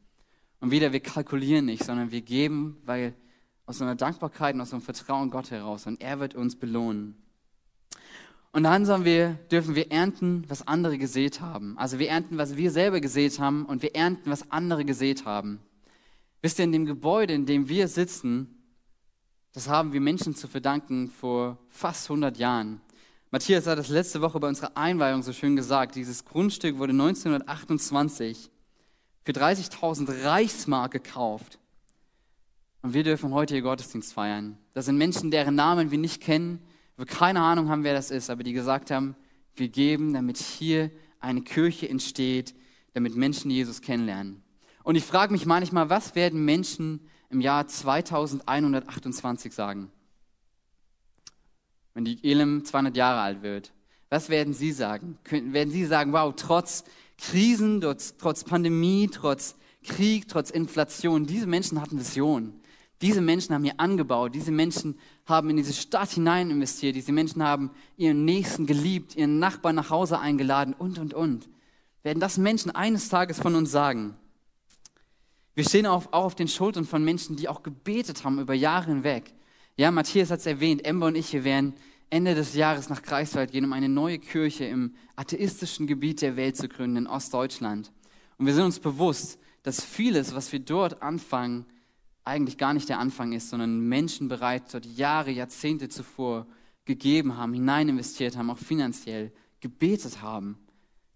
Und wieder, wir kalkulieren nicht, sondern wir geben, weil aus einer Dankbarkeit und aus einem Vertrauen Gott heraus und er wird uns belohnen. Und dann sagen wir, dürfen wir ernten, was andere gesät haben. Also wir ernten, was wir selber gesät haben und wir ernten, was andere gesät haben. Wisst ihr, in dem Gebäude, in dem wir sitzen, das haben wir Menschen zu verdanken vor fast 100 Jahren. Matthias hat das letzte Woche bei unserer Einweihung so schön gesagt. Dieses Grundstück wurde 1928 für 30.000 Reichsmark gekauft. Und wir dürfen heute hier Gottesdienst feiern. Das sind Menschen, deren Namen wir nicht kennen, wir keine Ahnung haben, wer das ist, aber die gesagt haben, wir geben, damit hier eine Kirche entsteht, damit Menschen Jesus kennenlernen. Und ich frage mich manchmal, was werden Menschen im Jahr 2128 sagen? Wenn die Elim 200 Jahre alt wird. Was werden sie sagen? Werden sie sagen, wow, trotz Krisen, trotz, trotz Pandemie, trotz Krieg, trotz Inflation, diese Menschen hatten Visionen. Diese Menschen haben hier angebaut, diese Menschen haben in diese Stadt hinein investiert, diese Menschen haben ihren Nächsten geliebt, ihren Nachbarn nach Hause eingeladen und, und, und. Werden das Menschen eines Tages von uns sagen? Wir stehen auch, auch auf den Schultern von Menschen, die auch gebetet haben über Jahre hinweg. Ja, Matthias hat es erwähnt, Ember und ich, wir werden Ende des Jahres nach Greifswald gehen, um eine neue Kirche im atheistischen Gebiet der Welt zu gründen, in Ostdeutschland. Und wir sind uns bewusst, dass vieles, was wir dort anfangen, eigentlich gar nicht der Anfang ist, sondern Menschen bereits dort Jahre, Jahrzehnte zuvor gegeben haben, hinein investiert haben, auch finanziell gebetet haben.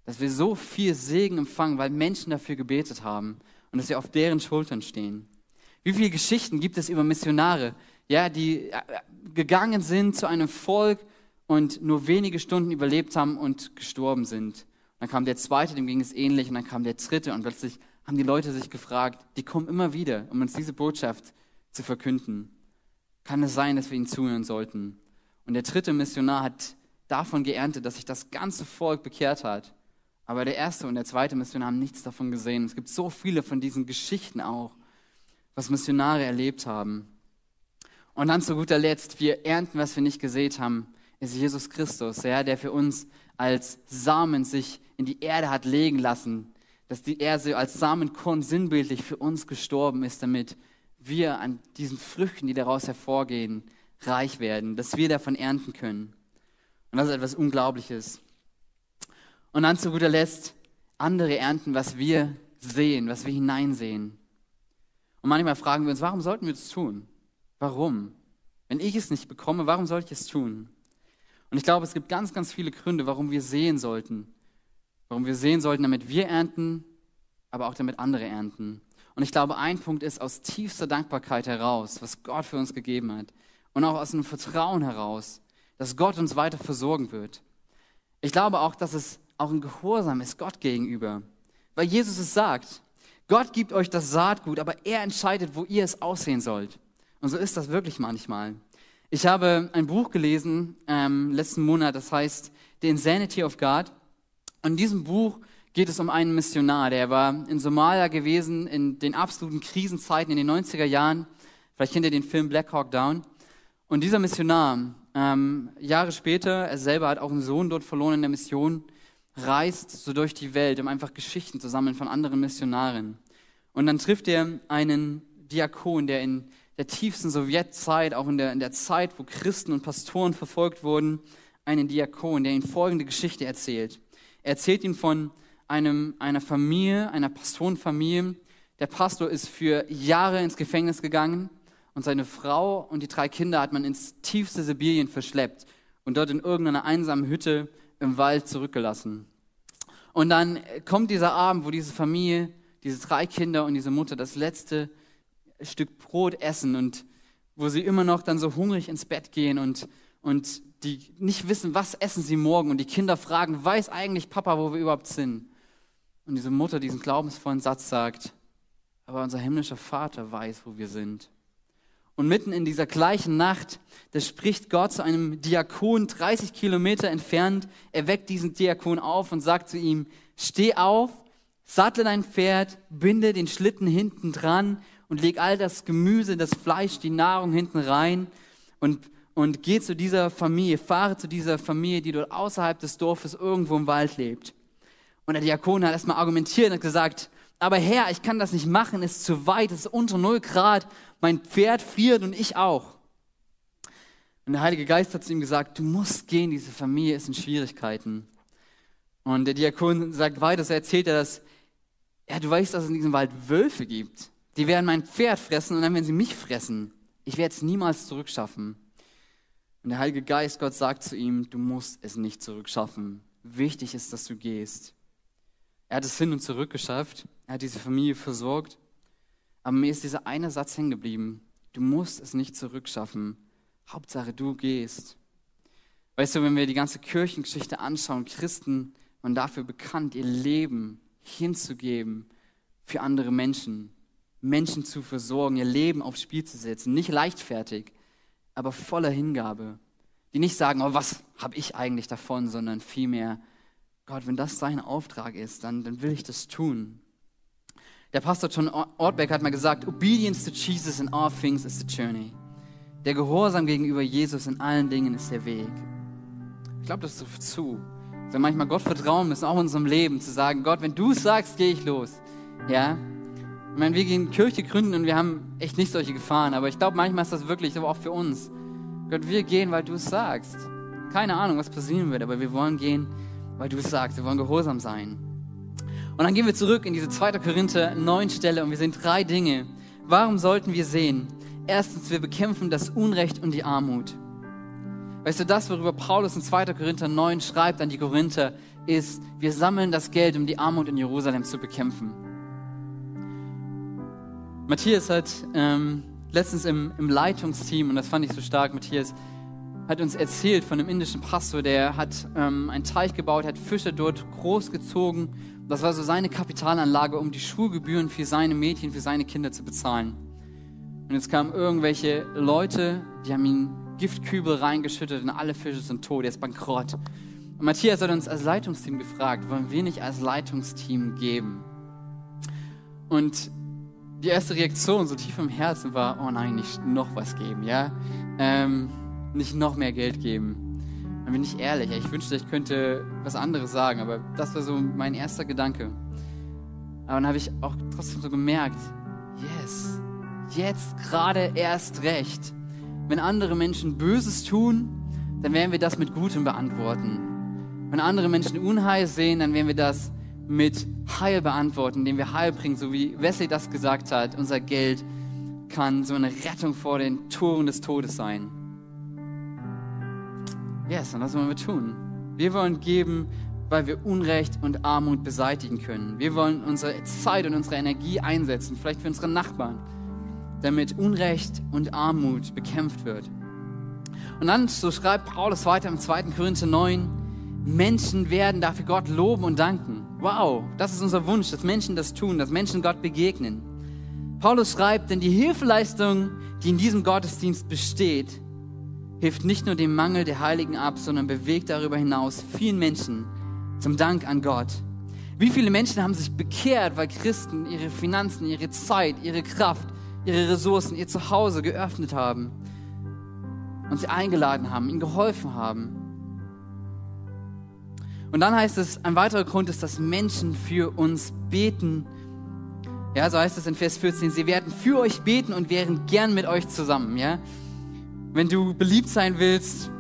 Dass wir so viel Segen empfangen, weil Menschen dafür gebetet haben und dass wir auf deren Schultern stehen. Wie viele Geschichten gibt es über Missionare, ja, die äh, gegangen sind zu einem Volk und nur wenige Stunden überlebt haben und gestorben sind. dann kam der zweite, dem ging es ähnlich, und dann kam der dritte und plötzlich haben die Leute sich gefragt, die kommen immer wieder, um uns diese Botschaft zu verkünden. Kann es sein, dass wir ihnen zuhören sollten? Und der dritte Missionar hat davon geerntet, dass sich das ganze Volk bekehrt hat. Aber der erste und der zweite Missionar haben nichts davon gesehen. Es gibt so viele von diesen Geschichten auch, was Missionare erlebt haben. Und dann zu guter Letzt, wir ernten, was wir nicht gesät haben, ist Jesus Christus, ja, der für uns als Samen sich in die Erde hat legen lassen, dass die Erde als Samenkorn sinnbildlich für uns gestorben ist, damit wir an diesen Früchten, die daraus hervorgehen, reich werden, dass wir davon ernten können. Und das ist etwas Unglaubliches. Und dann zu guter Letzt andere ernten, was wir sehen, was wir hineinsehen. Und manchmal fragen wir uns, warum sollten wir das tun? Warum? Wenn ich es nicht bekomme, warum soll ich es tun? Und ich glaube, es gibt ganz, ganz viele Gründe, warum wir sehen sollten, Warum wir sehen sollten, damit wir ernten, aber auch damit andere ernten. Und ich glaube, ein Punkt ist aus tiefster Dankbarkeit heraus, was Gott für uns gegeben hat. Und auch aus einem Vertrauen heraus, dass Gott uns weiter versorgen wird. Ich glaube auch, dass es auch ein Gehorsam ist Gott gegenüber. Weil Jesus es sagt, Gott gibt euch das Saatgut, aber er entscheidet, wo ihr es aussehen sollt. Und so ist das wirklich manchmal. Ich habe ein Buch gelesen ähm, letzten Monat, das heißt The Insanity of God. In diesem Buch geht es um einen Missionar, der war in Somalia gewesen in den absoluten Krisenzeiten in den 90er Jahren. Vielleicht kennt ihr den Film Black Hawk Down. Und dieser Missionar, ähm, Jahre später, er selber hat auch einen Sohn dort verloren in der Mission, reist so durch die Welt, um einfach Geschichten zu sammeln von anderen Missionaren. Und dann trifft er einen Diakon, der in der tiefsten Sowjetzeit, auch in der, in der Zeit, wo Christen und Pastoren verfolgt wurden, einen Diakon, der ihm folgende Geschichte erzählt. Er erzählt ihm von einem, einer Familie, einer Pastorenfamilie. Der Pastor ist für Jahre ins Gefängnis gegangen und seine Frau und die drei Kinder hat man ins tiefste Sibirien verschleppt und dort in irgendeiner einsamen Hütte im Wald zurückgelassen. Und dann kommt dieser Abend, wo diese Familie, diese drei Kinder und diese Mutter das letzte Stück Brot essen und wo sie immer noch dann so hungrig ins Bett gehen und, und die nicht wissen, was essen sie morgen und die Kinder fragen, weiß eigentlich Papa, wo wir überhaupt sind? Und diese Mutter diesen glaubensvollen Satz sagt, aber unser himmlischer Vater weiß, wo wir sind. Und mitten in dieser gleichen Nacht, da spricht Gott zu einem Diakon 30 Kilometer entfernt. Er weckt diesen Diakon auf und sagt zu ihm, steh auf, sattle dein Pferd, binde den Schlitten hinten dran und leg all das Gemüse, das Fleisch, die Nahrung hinten rein und und geh zu dieser Familie, fahre zu dieser Familie, die dort außerhalb des Dorfes irgendwo im Wald lebt. Und der Diakon hat erstmal argumentiert und gesagt, aber Herr, ich kann das nicht machen, es ist zu weit, es ist unter 0 Grad, mein Pferd friert und ich auch. Und der Heilige Geist hat zu ihm gesagt, du musst gehen, diese Familie ist in Schwierigkeiten. Und der Diakon sagt weiter, so erzählt er das, ja, du weißt, dass es in diesem Wald Wölfe gibt. Die werden mein Pferd fressen und dann werden sie mich fressen. Ich werde es niemals zurückschaffen. Und der Heilige Geist, Gott sagt zu ihm, du musst es nicht zurückschaffen. Wichtig ist, dass du gehst. Er hat es hin und zurück geschafft. Er hat diese Familie versorgt. Aber mir ist dieser eine Satz hängen geblieben. Du musst es nicht zurückschaffen. Hauptsache, du gehst. Weißt du, wenn wir die ganze Kirchengeschichte anschauen, Christen waren dafür bekannt, ihr Leben hinzugeben für andere Menschen, Menschen zu versorgen, ihr Leben aufs Spiel zu setzen. Nicht leichtfertig, aber voller Hingabe. Die nicht sagen, oh, was habe ich eigentlich davon, sondern vielmehr, Gott, wenn das sein Auftrag ist, dann, dann will ich das tun. Der Pastor John Ortberg hat mal gesagt, Obedience to Jesus in all things is the journey. Der Gehorsam gegenüber Jesus in allen Dingen ist der Weg. Ich glaube das trifft zu. Wir manchmal Gott vertrauen müssen, auch in unserem Leben, zu sagen, Gott, wenn du sagst, gehe ich los. Ja, ich meine, wir gehen Kirche gründen und wir haben echt nicht solche Gefahren, aber ich glaube, manchmal ist das wirklich aber auch für uns. Gott, wir gehen, weil du es sagst. Keine Ahnung, was passieren wird, aber wir wollen gehen, weil du es sagst. Wir wollen gehorsam sein. Und dann gehen wir zurück in diese 2. Korinther 9 Stelle und wir sehen drei Dinge. Warum sollten wir sehen? Erstens, wir bekämpfen das Unrecht und die Armut. Weißt du, das, worüber Paulus in 2. Korinther 9 schreibt an die Korinther, ist, wir sammeln das Geld, um die Armut in Jerusalem zu bekämpfen. Matthias hat ähm, letztens im, im Leitungsteam, und das fand ich so stark, Matthias hat uns erzählt von einem indischen Pastor, der hat ähm, einen Teich gebaut, hat Fische dort großgezogen. Das war so seine Kapitalanlage, um die Schulgebühren für seine Mädchen, für seine Kinder zu bezahlen. Und jetzt kamen irgendwelche Leute, die haben ihn Giftkübel reingeschüttet und alle Fische sind tot, er ist bankrott. Und Matthias hat uns als Leitungsteam gefragt, wollen wir nicht als Leitungsteam geben? Und die erste Reaktion so tief im Herzen war, oh nein, nicht noch was geben, ja? Ähm, nicht noch mehr Geld geben. Dann bin ich ehrlich, ich wünschte, ich könnte was anderes sagen, aber das war so mein erster Gedanke. Aber dann habe ich auch trotzdem so gemerkt, yes, jetzt gerade erst recht. Wenn andere Menschen Böses tun, dann werden wir das mit Gutem beantworten. Wenn andere Menschen Unheil sehen, dann werden wir das mit Heil beantworten, indem wir Heil bringen, so wie Wesley das gesagt hat. Unser Geld kann so eine Rettung vor den Toren des Todes sein. Yes, und das wollen wir tun. Wir wollen geben, weil wir Unrecht und Armut beseitigen können. Wir wollen unsere Zeit und unsere Energie einsetzen, vielleicht für unsere Nachbarn, damit Unrecht und Armut bekämpft wird. Und dann, so schreibt Paulus weiter im 2. Korinther 9, Menschen werden dafür Gott loben und danken. Wow, das ist unser Wunsch, dass Menschen das tun, dass Menschen Gott begegnen. Paulus schreibt, denn die Hilfeleistung, die in diesem Gottesdienst besteht, hilft nicht nur dem Mangel der Heiligen ab, sondern bewegt darüber hinaus vielen Menschen zum Dank an Gott. Wie viele Menschen haben sich bekehrt, weil Christen ihre Finanzen, ihre Zeit, ihre Kraft, ihre Ressourcen, ihr Zuhause geöffnet haben und sie eingeladen haben, ihnen geholfen haben. Und dann heißt es, ein weiterer Grund ist, dass Menschen für uns beten. Ja, so heißt es in Vers 14, sie werden für euch beten und wären gern mit euch zusammen, ja. Wenn du beliebt sein willst,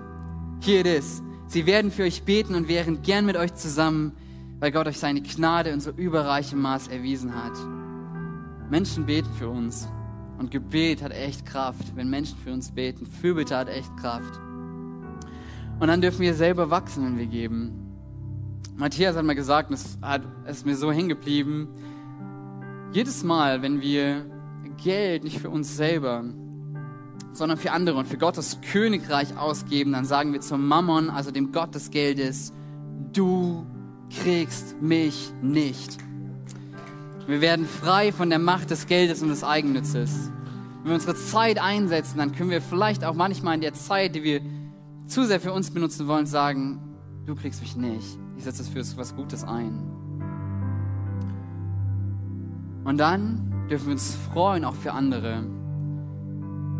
hier it is. Sie werden für euch beten und wären gern mit euch zusammen, weil Gott euch seine Gnade in so überreichem Maß erwiesen hat. Menschen beten für uns. Und Gebet hat echt Kraft. Wenn Menschen für uns beten, Fürbitte hat echt Kraft. Und dann dürfen wir selber wachsen, wenn wir geben. Matthias hat mal gesagt, und es hat, ist mir so hängen geblieben, jedes Mal, wenn wir Geld nicht für uns selber, sondern für andere und für Gottes Königreich ausgeben, dann sagen wir zum Mammon, also dem Gott des Geldes, du kriegst mich nicht. Wir werden frei von der Macht des Geldes und des Eigennützes. Wenn wir unsere Zeit einsetzen, dann können wir vielleicht auch manchmal in der Zeit, die wir zu sehr für uns benutzen wollen, sagen, du kriegst mich nicht. Ich setze es für was Gutes ein. Und dann dürfen wir uns freuen, auch für andere,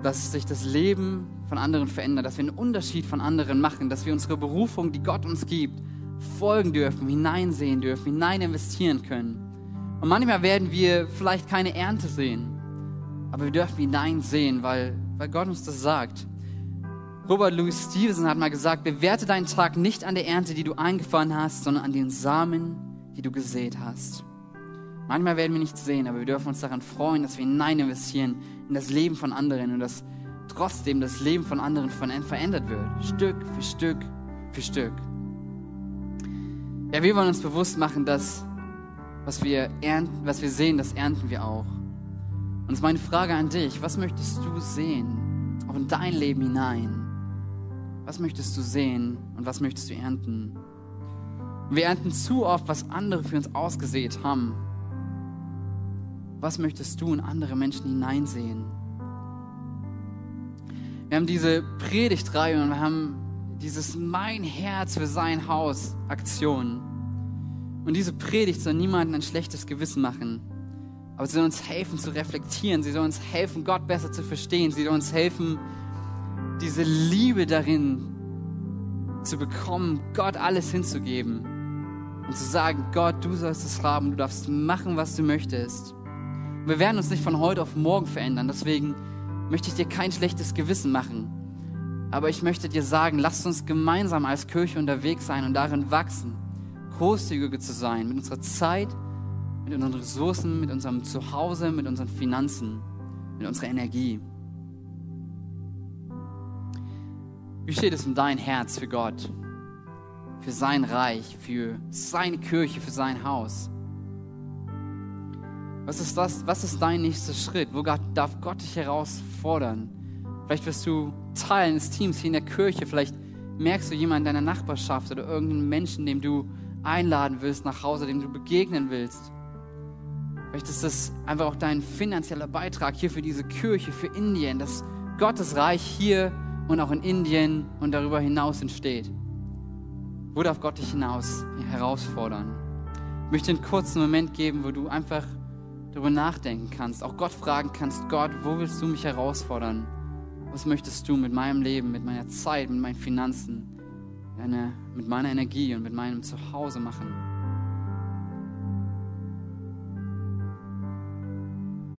dass sich das Leben von anderen verändern, dass wir einen Unterschied von anderen machen, dass wir unsere Berufung, die Gott uns gibt, folgen dürfen, hineinsehen dürfen, hinein investieren können. Und manchmal werden wir vielleicht keine Ernte sehen, aber wir dürfen hineinsehen, weil, weil Gott uns das sagt. Robert Louis Stevenson hat mal gesagt, bewerte deinen Tag nicht an der Ernte, die du eingefahren hast, sondern an den Samen, die du gesät hast. Manchmal werden wir nichts sehen, aber wir dürfen uns daran freuen, dass wir hinein investieren in das Leben von anderen und dass trotzdem das Leben von anderen verändert wird. Stück für Stück für Stück. Ja, wir wollen uns bewusst machen, dass was wir, ernten, was wir sehen, das ernten wir auch. Und es ist meine Frage an dich, was möchtest du sehen, auch in dein Leben hinein? Was möchtest du sehen und was möchtest du ernten? Wir ernten zu oft, was andere für uns ausgesät haben. Was möchtest du in andere Menschen hineinsehen? Wir haben diese Predigtreihe und wir haben dieses Mein Herz für sein Haus Aktion. Und diese Predigt soll niemandem ein schlechtes Gewissen machen. Aber sie soll uns helfen zu reflektieren. Sie soll uns helfen, Gott besser zu verstehen. Sie soll uns helfen, diese Liebe darin zu bekommen, Gott alles hinzugeben. Und zu sagen, Gott, du sollst es haben. Du darfst machen, was du möchtest. Und wir werden uns nicht von heute auf morgen verändern. Deswegen möchte ich dir kein schlechtes Gewissen machen. Aber ich möchte dir sagen, lasst uns gemeinsam als Kirche unterwegs sein und darin wachsen, großzügiger zu sein mit unserer Zeit, mit unseren Ressourcen, mit unserem Zuhause, mit unseren Finanzen, mit unserer Energie. Wie steht es um dein Herz für Gott, für sein Reich, für seine Kirche, für sein Haus? Was ist das? Was ist dein nächster Schritt? Wo darf Gott dich herausfordern? Vielleicht wirst du Teil eines Teams hier in der Kirche. Vielleicht merkst du jemanden in deiner Nachbarschaft oder irgendeinen Menschen, dem du einladen willst nach Hause, dem du begegnen willst. Vielleicht ist das einfach auch dein finanzieller Beitrag hier für diese Kirche, für Indien, dass Gottes Reich hier und auch in Indien und darüber hinaus entsteht. Wo darf Gott dich hinaus herausfordern? Ich möchte einen kurzen Moment geben, wo du einfach darüber nachdenken kannst, auch Gott fragen kannst, Gott, wo willst du mich herausfordern? Was möchtest du mit meinem Leben, mit meiner Zeit, mit meinen Finanzen, mit meiner Energie und mit meinem Zuhause machen?